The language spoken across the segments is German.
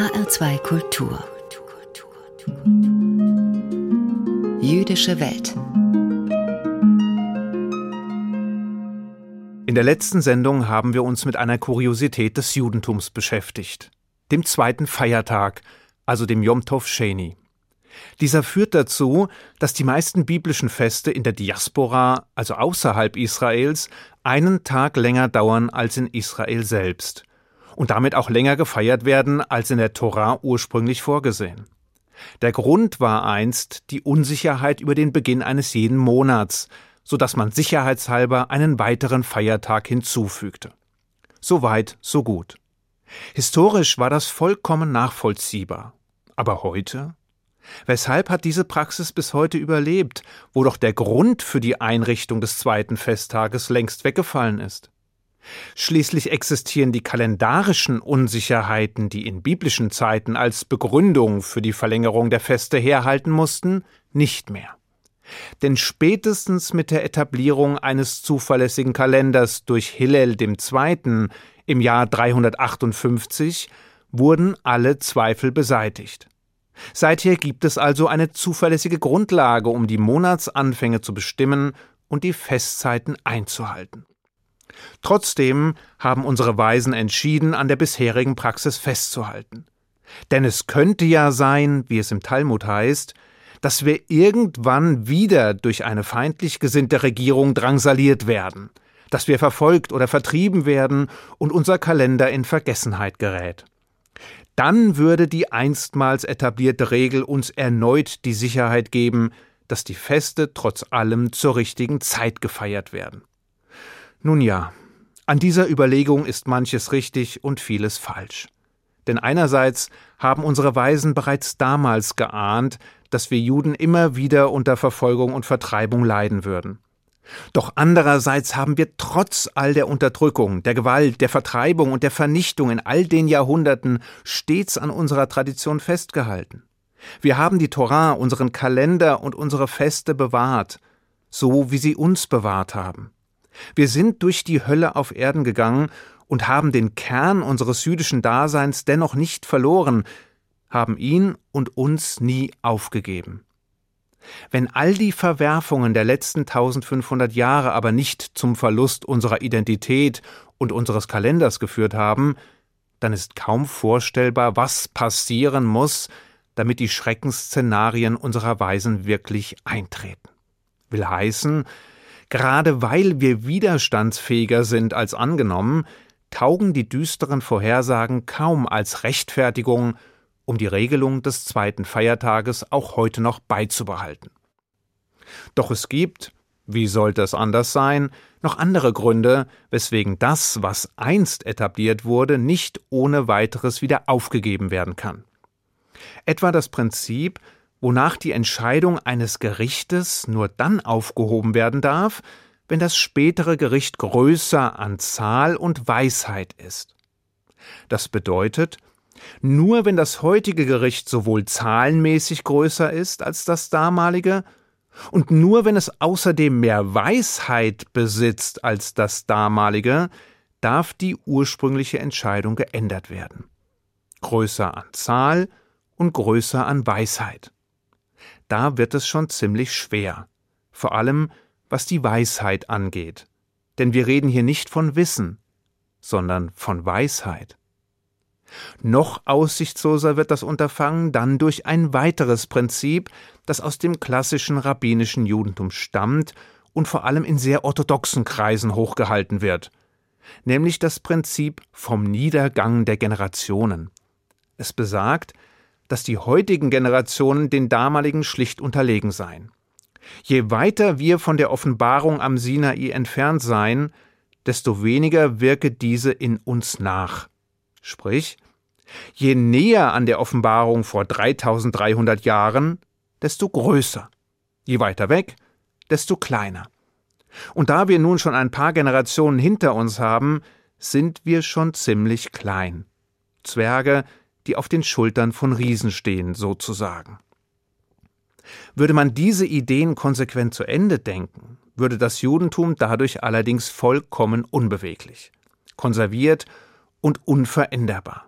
HR2 Kultur. Jüdische Welt. In der letzten Sendung haben wir uns mit einer Kuriosität des Judentums beschäftigt, dem zweiten Feiertag, also dem Yom Tov Sheni. Dieser führt dazu, dass die meisten biblischen Feste in der Diaspora, also außerhalb Israels, einen Tag länger dauern als in Israel selbst und damit auch länger gefeiert werden als in der Tora ursprünglich vorgesehen. Der Grund war einst die Unsicherheit über den Beginn eines jeden Monats, so dass man sicherheitshalber einen weiteren Feiertag hinzufügte. So weit, so gut. Historisch war das vollkommen nachvollziehbar. Aber heute? Weshalb hat diese Praxis bis heute überlebt, wo doch der Grund für die Einrichtung des zweiten Festtages längst weggefallen ist? Schließlich existieren die kalendarischen Unsicherheiten, die in biblischen Zeiten als Begründung für die Verlängerung der Feste herhalten mussten, nicht mehr. Denn spätestens mit der Etablierung eines zuverlässigen Kalenders durch Hillel II. im Jahr 358 wurden alle Zweifel beseitigt. Seither gibt es also eine zuverlässige Grundlage, um die Monatsanfänge zu bestimmen und die Festzeiten einzuhalten. Trotzdem haben unsere Weisen entschieden, an der bisherigen Praxis festzuhalten. Denn es könnte ja sein, wie es im Talmud heißt, dass wir irgendwann wieder durch eine feindlich gesinnte Regierung drangsaliert werden, dass wir verfolgt oder vertrieben werden und unser Kalender in Vergessenheit gerät dann würde die einstmals etablierte Regel uns erneut die Sicherheit geben, dass die Feste trotz allem zur richtigen Zeit gefeiert werden. Nun ja, an dieser Überlegung ist manches richtig und vieles falsch. Denn einerseits haben unsere Weisen bereits damals geahnt, dass wir Juden immer wieder unter Verfolgung und Vertreibung leiden würden. Doch andererseits haben wir trotz all der Unterdrückung, der Gewalt, der Vertreibung und der Vernichtung in all den Jahrhunderten stets an unserer Tradition festgehalten. Wir haben die Torah, unseren Kalender und unsere Feste bewahrt, so wie sie uns bewahrt haben. Wir sind durch die Hölle auf Erden gegangen und haben den Kern unseres jüdischen Daseins dennoch nicht verloren, haben ihn und uns nie aufgegeben. Wenn all die Verwerfungen der letzten 1500 Jahre aber nicht zum Verlust unserer Identität und unseres Kalenders geführt haben, dann ist kaum vorstellbar, was passieren muss, damit die Schreckensszenarien unserer Weisen wirklich eintreten. Will heißen, gerade weil wir widerstandsfähiger sind als angenommen, taugen die düsteren Vorhersagen kaum als Rechtfertigung um die Regelung des zweiten Feiertages auch heute noch beizubehalten. Doch es gibt, wie sollte es anders sein, noch andere Gründe, weswegen das, was einst etabliert wurde, nicht ohne weiteres wieder aufgegeben werden kann. Etwa das Prinzip, wonach die Entscheidung eines Gerichtes nur dann aufgehoben werden darf, wenn das spätere Gericht größer an Zahl und Weisheit ist. Das bedeutet, nur wenn das heutige Gericht sowohl zahlenmäßig größer ist als das damalige, und nur wenn es außerdem mehr Weisheit besitzt als das damalige, darf die ursprüngliche Entscheidung geändert werden. Größer an Zahl und größer an Weisheit. Da wird es schon ziemlich schwer, vor allem was die Weisheit angeht. Denn wir reden hier nicht von Wissen, sondern von Weisheit. Noch aussichtsloser wird das Unterfangen dann durch ein weiteres Prinzip, das aus dem klassischen rabbinischen Judentum stammt und vor allem in sehr orthodoxen Kreisen hochgehalten wird, nämlich das Prinzip vom Niedergang der Generationen. Es besagt, dass die heutigen Generationen den damaligen schlicht unterlegen seien. Je weiter wir von der Offenbarung am Sinai entfernt seien, desto weniger wirke diese in uns nach. Sprich, je näher an der Offenbarung vor 3300 Jahren, desto größer. Je weiter weg, desto kleiner. Und da wir nun schon ein paar Generationen hinter uns haben, sind wir schon ziemlich klein. Zwerge, die auf den Schultern von Riesen stehen, sozusagen. Würde man diese Ideen konsequent zu Ende denken, würde das Judentum dadurch allerdings vollkommen unbeweglich, konserviert und unveränderbar.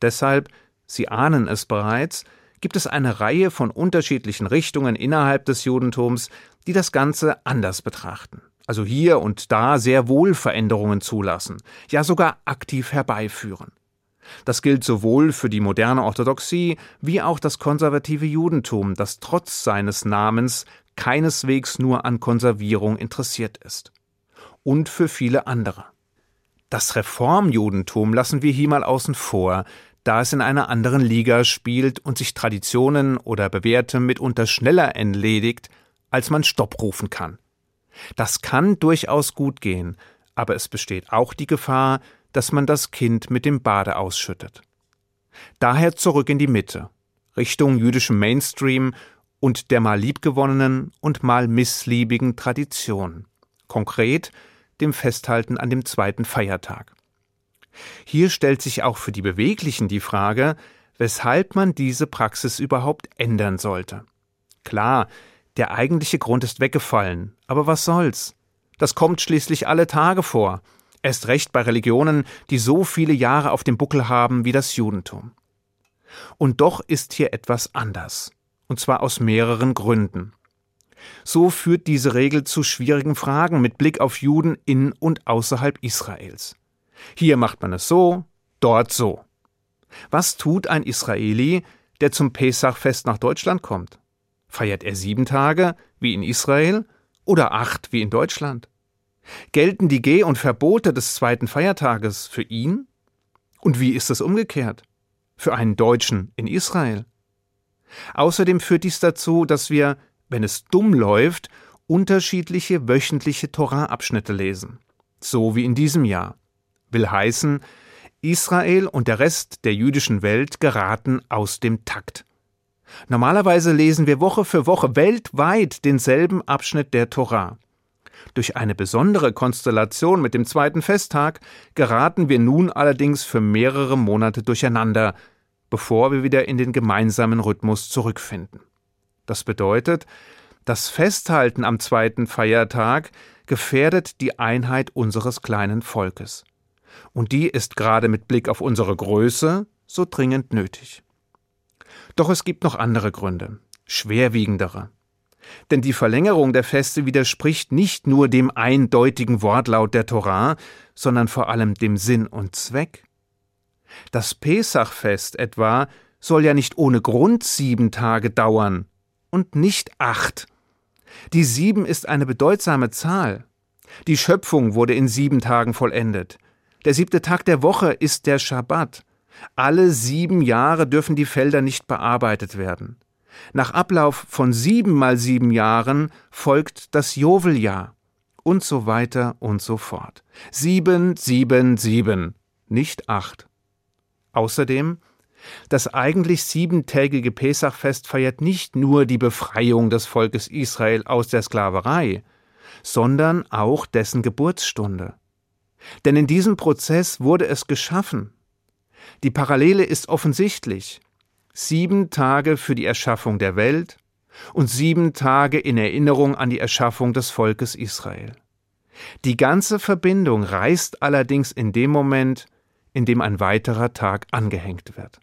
Deshalb Sie ahnen es bereits, gibt es eine Reihe von unterschiedlichen Richtungen innerhalb des Judentums, die das Ganze anders betrachten. Also hier und da sehr wohl Veränderungen zulassen, ja sogar aktiv herbeiführen. Das gilt sowohl für die moderne Orthodoxie wie auch das konservative Judentum, das trotz seines Namens keineswegs nur an Konservierung interessiert ist. Und für viele andere. Das Reformjudentum lassen wir hier mal außen vor, da es in einer anderen Liga spielt und sich Traditionen oder Bewährtem mitunter schneller entledigt, als man Stopp rufen kann. Das kann durchaus gut gehen, aber es besteht auch die Gefahr, dass man das Kind mit dem Bade ausschüttet. Daher zurück in die Mitte, Richtung jüdischem Mainstream und der mal liebgewonnenen und mal missliebigen Tradition. Konkret dem Festhalten an dem zweiten Feiertag. Hier stellt sich auch für die Beweglichen die Frage, weshalb man diese Praxis überhaupt ändern sollte. Klar, der eigentliche Grund ist weggefallen, aber was soll's? Das kommt schließlich alle Tage vor, erst recht bei Religionen, die so viele Jahre auf dem Buckel haben wie das Judentum. Und doch ist hier etwas anders, und zwar aus mehreren Gründen. So führt diese Regel zu schwierigen Fragen mit Blick auf Juden in und außerhalb Israels. Hier macht man es so, dort so. Was tut ein Israeli, der zum Pesachfest nach Deutschland kommt? Feiert er sieben Tage, wie in Israel, oder acht, wie in Deutschland? Gelten die Geh- und Verbote des zweiten Feiertages für ihn? Und wie ist es umgekehrt? Für einen Deutschen in Israel? Außerdem führt dies dazu, dass wir, wenn es dumm läuft, unterschiedliche wöchentliche Torah-Abschnitte lesen. So wie in diesem Jahr will heißen, Israel und der Rest der jüdischen Welt geraten aus dem Takt. Normalerweise lesen wir Woche für Woche weltweit denselben Abschnitt der Torah. Durch eine besondere Konstellation mit dem zweiten Festtag geraten wir nun allerdings für mehrere Monate durcheinander, bevor wir wieder in den gemeinsamen Rhythmus zurückfinden. Das bedeutet, das Festhalten am zweiten Feiertag gefährdet die Einheit unseres kleinen Volkes und die ist gerade mit Blick auf unsere Größe so dringend nötig. Doch es gibt noch andere Gründe, schwerwiegendere. Denn die Verlängerung der Feste widerspricht nicht nur dem eindeutigen Wortlaut der Torah, sondern vor allem dem Sinn und Zweck. Das Pesachfest etwa soll ja nicht ohne Grund sieben Tage dauern und nicht acht. Die sieben ist eine bedeutsame Zahl. Die Schöpfung wurde in sieben Tagen vollendet. Der siebte Tag der Woche ist der Schabbat. Alle sieben Jahre dürfen die Felder nicht bearbeitet werden. Nach Ablauf von sieben mal sieben Jahren folgt das Joveljahr und so weiter und so fort. Sieben, sieben, sieben, nicht acht. Außerdem, das eigentlich siebentägige Pesachfest feiert nicht nur die Befreiung des Volkes Israel aus der Sklaverei, sondern auch dessen Geburtsstunde. Denn in diesem Prozess wurde es geschaffen. Die Parallele ist offensichtlich. Sieben Tage für die Erschaffung der Welt und sieben Tage in Erinnerung an die Erschaffung des Volkes Israel. Die ganze Verbindung reißt allerdings in dem Moment, in dem ein weiterer Tag angehängt wird.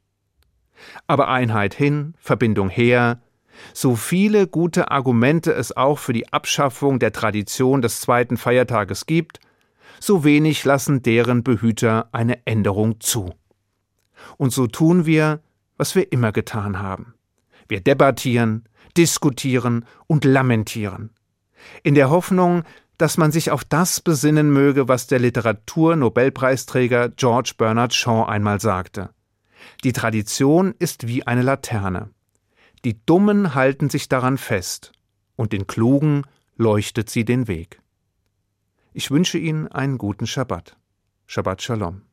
Aber Einheit hin, Verbindung her, so viele gute Argumente es auch für die Abschaffung der Tradition des zweiten Feiertages gibt, so wenig lassen deren Behüter eine Änderung zu. Und so tun wir, was wir immer getan haben. Wir debattieren, diskutieren und lamentieren. In der Hoffnung, dass man sich auf das besinnen möge, was der Literatur-Nobelpreisträger George Bernard Shaw einmal sagte. Die Tradition ist wie eine Laterne. Die Dummen halten sich daran fest, und den Klugen leuchtet sie den Weg. Ich wünsche Ihnen einen guten Schabbat. Shabbat Shalom.